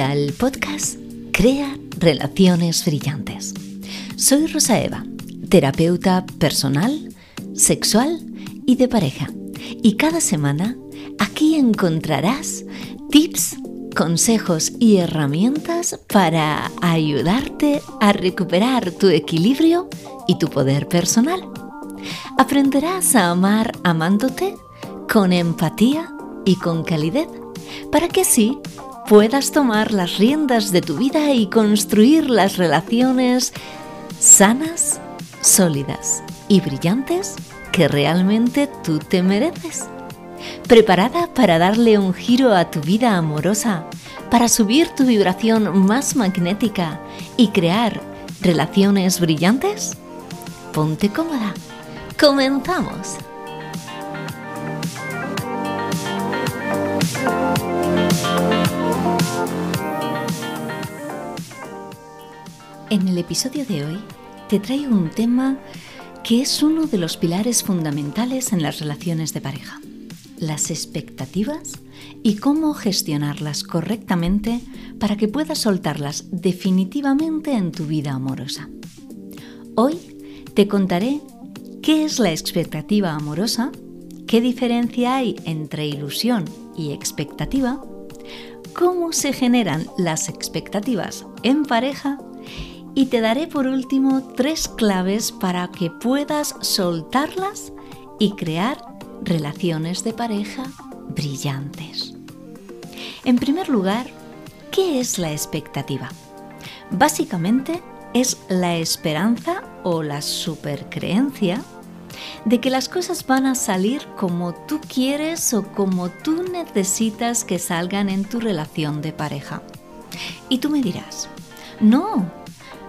Al podcast Crea Relaciones Brillantes. Soy Rosa Eva, terapeuta personal, sexual y de pareja. Y cada semana aquí encontrarás tips, consejos y herramientas para ayudarte a recuperar tu equilibrio y tu poder personal. Aprenderás a amar amándote con empatía y con calidez para que así puedas tomar las riendas de tu vida y construir las relaciones sanas, sólidas y brillantes que realmente tú te mereces. ¿Preparada para darle un giro a tu vida amorosa, para subir tu vibración más magnética y crear relaciones brillantes? Ponte cómoda. Comenzamos. En el episodio de hoy te traigo un tema que es uno de los pilares fundamentales en las relaciones de pareja, las expectativas y cómo gestionarlas correctamente para que puedas soltarlas definitivamente en tu vida amorosa. Hoy te contaré qué es la expectativa amorosa, qué diferencia hay entre ilusión y expectativa, cómo se generan las expectativas en pareja y te daré por último tres claves para que puedas soltarlas y crear relaciones de pareja brillantes. En primer lugar, ¿qué es la expectativa? Básicamente es la esperanza o la supercreencia de que las cosas van a salir como tú quieres o como tú necesitas que salgan en tu relación de pareja. Y tú me dirás, no,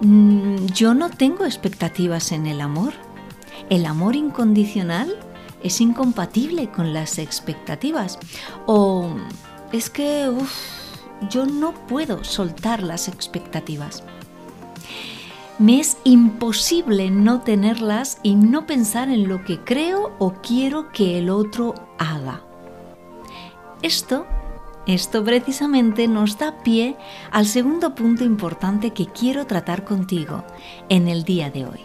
yo no tengo expectativas en el amor. El amor incondicional es incompatible con las expectativas. O es que yo no puedo soltar las expectativas. Me es imposible no tenerlas y no pensar en lo que creo o quiero que el otro haga. Esto esto precisamente nos da pie al segundo punto importante que quiero tratar contigo en el día de hoy.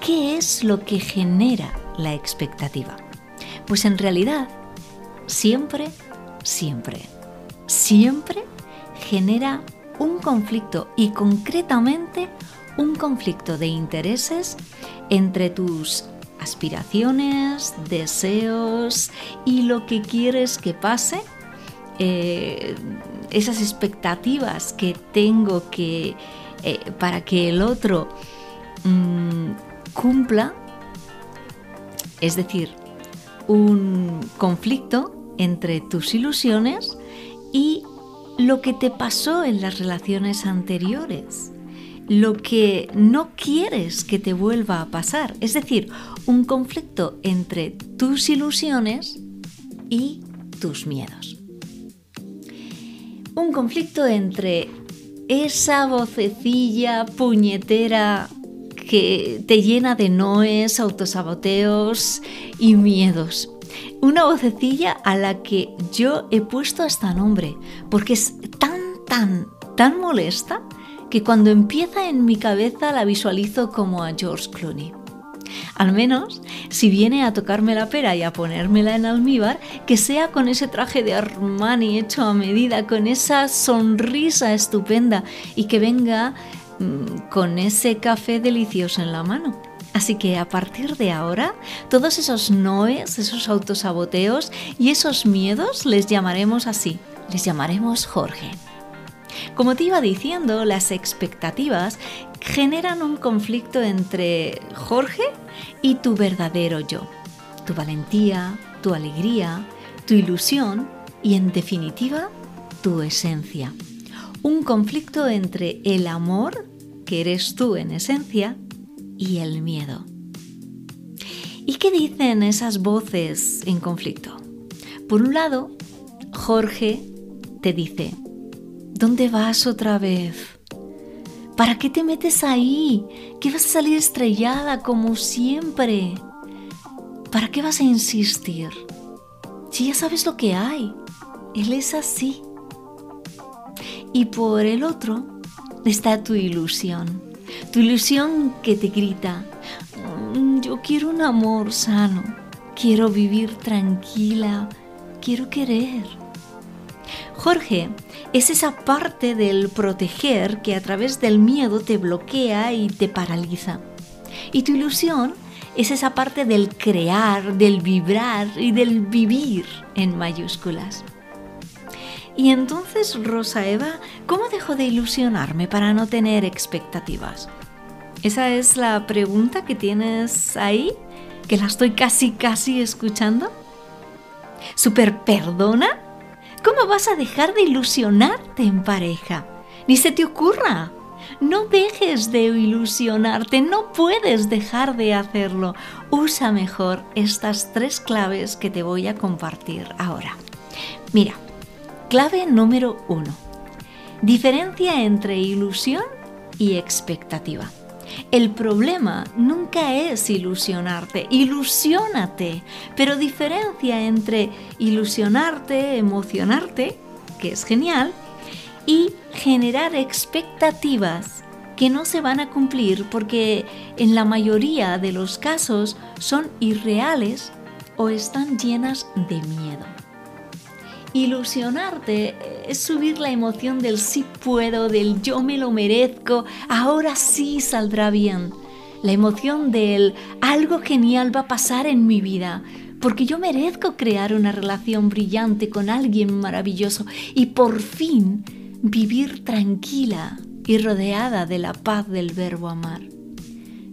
¿Qué es lo que genera la expectativa? Pues en realidad, siempre, siempre, siempre genera un conflicto y concretamente un conflicto de intereses entre tus aspiraciones, deseos y lo que quieres que pase eh, esas expectativas que tengo que eh, para que el otro mm, cumpla, es decir, un conflicto entre tus ilusiones y lo que te pasó en las relaciones anteriores, lo que no quieres que te vuelva a pasar, es decir, un conflicto entre tus ilusiones y tus miedos un conflicto entre esa vocecilla puñetera que te llena de noes, autosaboteos y miedos. Una vocecilla a la que yo he puesto hasta nombre, porque es tan, tan, tan molesta que cuando empieza en mi cabeza la visualizo como a George Clooney. Al menos, si viene a tocarme la pera y a ponérmela en almíbar, que sea con ese traje de Armani hecho a medida, con esa sonrisa estupenda y que venga mm, con ese café delicioso en la mano. Así que a partir de ahora, todos esos noes, esos autosaboteos y esos miedos les llamaremos así, les llamaremos Jorge. Como te iba diciendo, las expectativas generan un conflicto entre Jorge y tu verdadero yo, tu valentía, tu alegría, tu ilusión y en definitiva tu esencia. Un conflicto entre el amor, que eres tú en esencia, y el miedo. ¿Y qué dicen esas voces en conflicto? Por un lado, Jorge te dice, ¿dónde vas otra vez? ¿Para qué te metes ahí? ¿Qué vas a salir estrellada como siempre? ¿Para qué vas a insistir? Si ya sabes lo que hay, Él es así. Y por el otro está tu ilusión. Tu ilusión que te grita, mm, yo quiero un amor sano, quiero vivir tranquila, quiero querer. Jorge es esa parte del proteger que a través del miedo te bloquea y te paraliza. Y tu ilusión es esa parte del crear, del vibrar y del vivir en mayúsculas. Y entonces, Rosa Eva, ¿cómo dejo de ilusionarme para no tener expectativas? Esa es la pregunta que tienes ahí, que la estoy casi, casi escuchando. ¿Super perdona? ¿Cómo vas a dejar de ilusionarte en pareja? Ni se te ocurra. No dejes de ilusionarte, no puedes dejar de hacerlo. Usa mejor estas tres claves que te voy a compartir ahora. Mira, clave número uno. Diferencia entre ilusión y expectativa. El problema nunca es ilusionarte, ilusionate, pero diferencia entre ilusionarte, emocionarte, que es genial, y generar expectativas que no se van a cumplir porque en la mayoría de los casos son irreales o están llenas de miedo. Ilusionarte es subir la emoción del sí puedo, del yo me lo merezco, ahora sí saldrá bien. La emoción del algo genial va a pasar en mi vida, porque yo merezco crear una relación brillante con alguien maravilloso y por fin vivir tranquila y rodeada de la paz del verbo amar.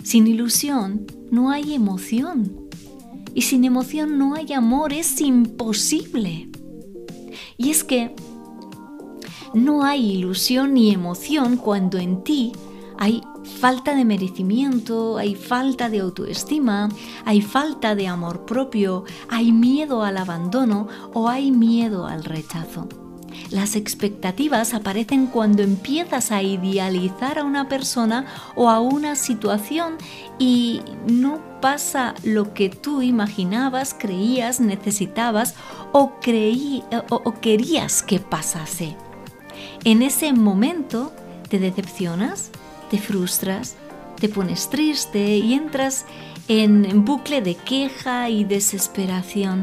Sin ilusión no hay emoción y sin emoción no hay amor, es imposible. Y es que no hay ilusión ni emoción cuando en ti hay falta de merecimiento, hay falta de autoestima, hay falta de amor propio, hay miedo al abandono o hay miedo al rechazo. Las expectativas aparecen cuando empiezas a idealizar a una persona o a una situación y no pasa lo que tú imaginabas, creías, necesitabas o, creí, o, querías que pasase. En ese momento te decepcionas, te frustras, te pones triste y entras en bucle de queja y desesperación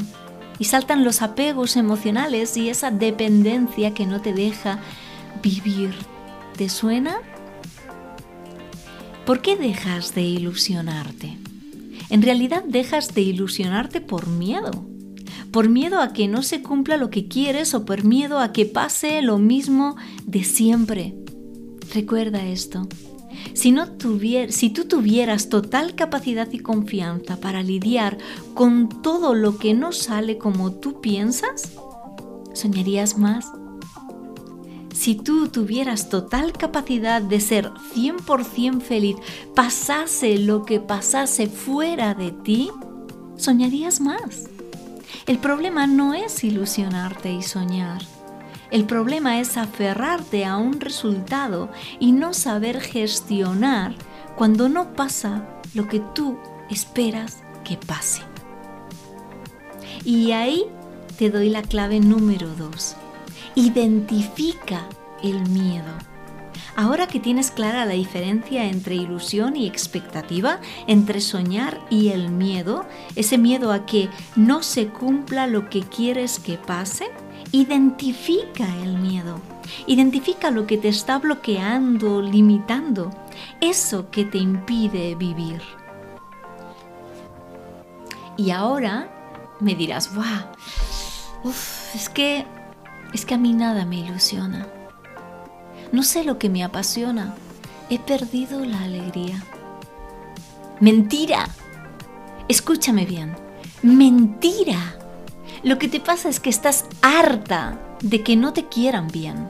y saltan los apegos emocionales y esa dependencia que no te deja vivir. ¿Te suena? ¿Por qué dejas de ilusionarte? En realidad dejas de ilusionarte por miedo. Por miedo a que no se cumpla lo que quieres o por miedo a que pase lo mismo de siempre. Recuerda esto. Si, no si tú tuvieras total capacidad y confianza para lidiar con todo lo que no sale como tú piensas, soñarías más. Si tú tuvieras total capacidad de ser 100% feliz, pasase lo que pasase fuera de ti, soñarías más. El problema no es ilusionarte y soñar. El problema es aferrarte a un resultado y no saber gestionar cuando no pasa lo que tú esperas que pase. Y ahí te doy la clave número dos. Identifica el miedo. Ahora que tienes clara la diferencia entre ilusión y expectativa, entre soñar y el miedo, ese miedo a que no se cumpla lo que quieres que pase, Identifica el miedo. Identifica lo que te está bloqueando, limitando, eso que te impide vivir. Y ahora me dirás, wow, es que es que a mí nada me ilusiona. No sé lo que me apasiona. He perdido la alegría. Mentira. Escúchame bien. Mentira. Lo que te pasa es que estás harta de que no te quieran bien.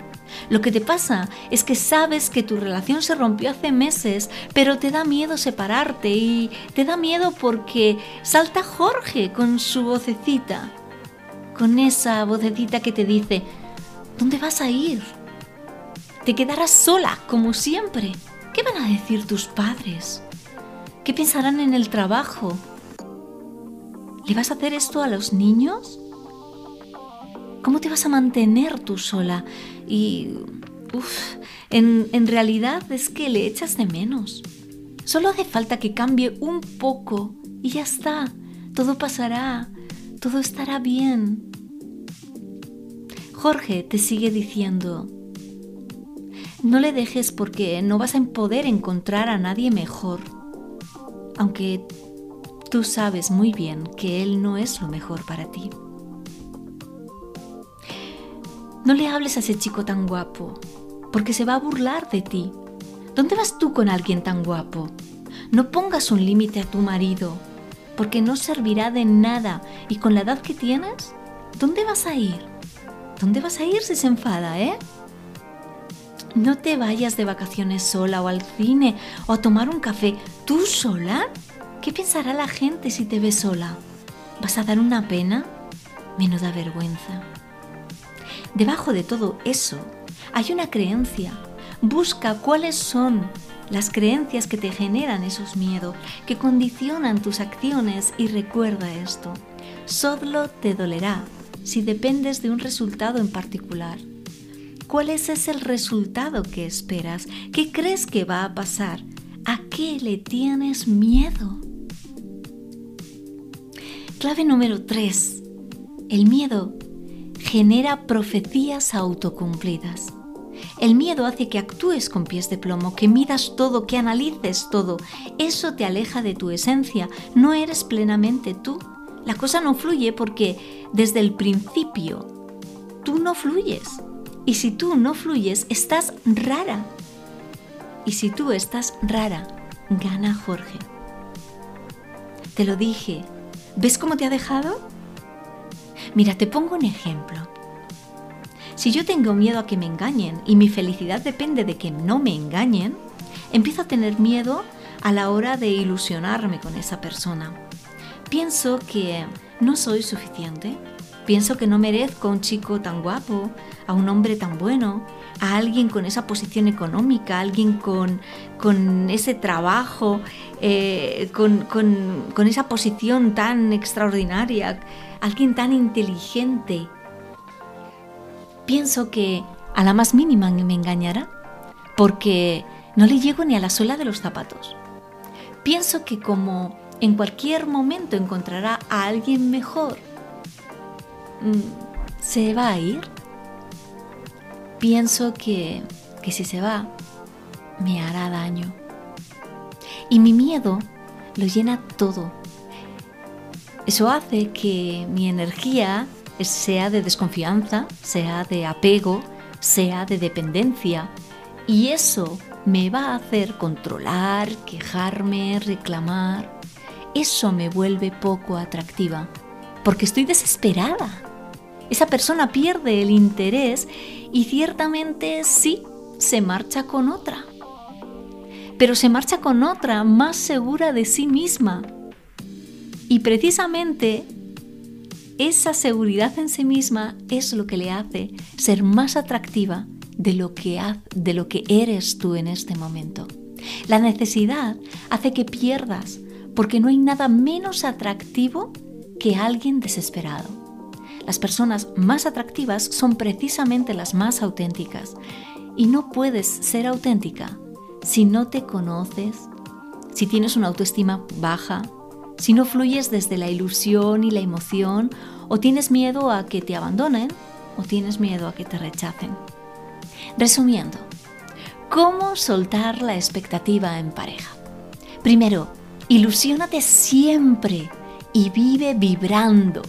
Lo que te pasa es que sabes que tu relación se rompió hace meses, pero te da miedo separarte y te da miedo porque salta Jorge con su vocecita, con esa vocecita que te dice, ¿dónde vas a ir? Te quedarás sola, como siempre. ¿Qué van a decir tus padres? ¿Qué pensarán en el trabajo? ¿Le vas a hacer esto a los niños? ¿Cómo te vas a mantener tú sola? Y Uf, en, en realidad es que le echas de menos. Solo hace falta que cambie un poco y ya está. Todo pasará, todo estará bien. Jorge te sigue diciendo, no le dejes porque no vas a poder encontrar a nadie mejor, aunque tú sabes muy bien que él no es lo mejor para ti. No le hables a ese chico tan guapo, porque se va a burlar de ti. ¿Dónde vas tú con alguien tan guapo? No pongas un límite a tu marido, porque no servirá de nada. Y con la edad que tienes, ¿dónde vas a ir? ¿Dónde vas a ir si se enfada, eh? No te vayas de vacaciones sola o al cine o a tomar un café. ¿Tú sola? ¿Qué pensará la gente si te ve sola? ¿Vas a dar una pena? Menuda vergüenza. Debajo de todo eso hay una creencia. Busca cuáles son las creencias que te generan esos miedos, que condicionan tus acciones y recuerda esto. Solo te dolerá si dependes de un resultado en particular. ¿Cuál es ese resultado que esperas? ¿Qué crees que va a pasar? ¿A qué le tienes miedo? Clave número 3. El miedo genera profecías autocumplidas. El miedo hace que actúes con pies de plomo, que midas todo, que analices todo. Eso te aleja de tu esencia. No eres plenamente tú. La cosa no fluye porque desde el principio tú no fluyes. Y si tú no fluyes, estás rara. Y si tú estás rara, gana Jorge. Te lo dije. ¿Ves cómo te ha dejado? Mira, te pongo un ejemplo. Si yo tengo miedo a que me engañen y mi felicidad depende de que no me engañen, empiezo a tener miedo a la hora de ilusionarme con esa persona. Pienso que no soy suficiente, Pienso que no merezco a un chico tan guapo, a un hombre tan bueno, a alguien con esa posición económica, a alguien con, ese trabajo, eh, con, con esa posición tan extraordinaria, alguien tan inteligente. Pienso que a la más mínima me engañará, porque no le llego ni a la suela de los zapatos. Pienso que como en cualquier momento encontrará a alguien mejor, Mm, ¿se va a ir? Pienso que, que si se va, me hará daño. Y mi miedo lo llena todo. Eso hace que mi energía sea de desconfianza, sea de apego, sea de dependencia. Y eso me va a hacer controlar, quejarme, reclamar. Eso me vuelve poco atractiva, porque estoy desesperada esa persona pierde el interés y ciertamente sí, se marcha con otra. Pero se marcha con otra más segura de sí misma. Y precisamente esa seguridad en sí misma es lo que le hace ser más atractiva de lo que, de lo que eres tú en este momento. La necesidad hace que pierdas porque no hay nada menos atractivo que alguien desesperado. Las personas más atractivas son precisamente las más auténticas. Y no puedes ser auténtica si no te conoces, si tienes una autoestima baja, si no fluyes desde la ilusión y la emoción, o tienes miedo a que te abandonen, o tienes miedo a que te rechacen. Resumiendo, ¿cómo soltar la expectativa en pareja? Primero, ilusiónate siempre y vive vibrando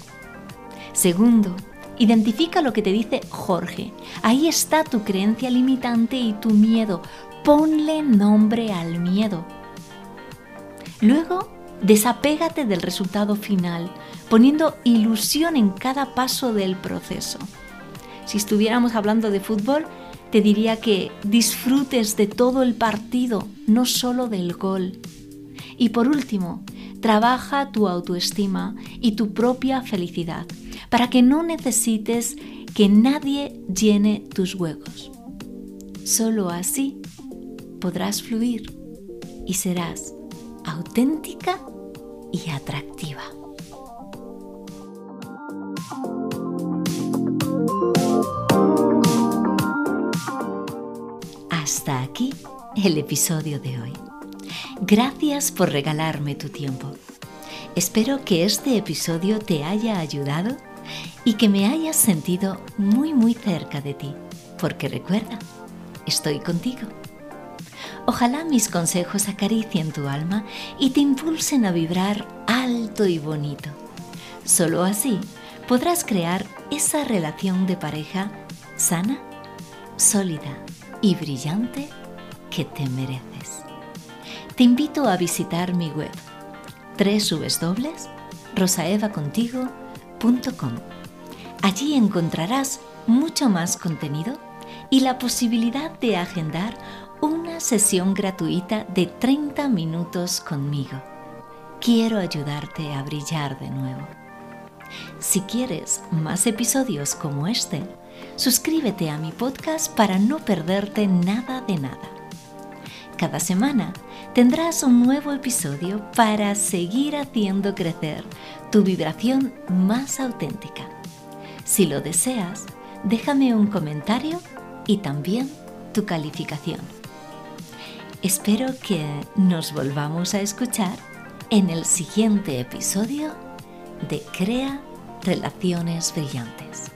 Segundo, identifica lo que te dice Jorge. Ahí está tu creencia limitante y tu miedo. Ponle nombre al miedo. Luego, desapégate del resultado final, poniendo ilusión en cada paso del proceso. Si estuviéramos hablando de fútbol, te diría que disfrutes de todo el partido, no solo del gol. Y por último, trabaja tu autoestima y tu propia felicidad para que no necesites que nadie llene tus huecos. Solo así podrás fluir y serás auténtica y atractiva. aquí el episodio de hoy. Gracias por regalarme tu tiempo. Espero que este episodio te haya ayudado y que me hayas sentido muy muy cerca de ti, porque recuerda, estoy contigo. Ojalá mis consejos acaricien tu alma y te impulsen a vibrar alto y bonito. Solo así podrás crear esa relación de pareja sana, sólida y brillante que te mereces. Te invito a visitar mi web www.rosaevacontigo.com. Allí encontrarás mucho más contenido y la posibilidad de agendar una sesión gratuita de 30 minutos conmigo. Quiero ayudarte a brillar de nuevo. Si quieres más episodios como este, suscríbete a mi podcast para no perderte nada de nada. Cada semana tendrás un nuevo episodio para seguir haciendo crecer tu vibración más auténtica. Si lo deseas, déjame un comentario y también tu calificación. Espero que nos volvamos a escuchar en el siguiente episodio de Crea Relaciones Brillantes.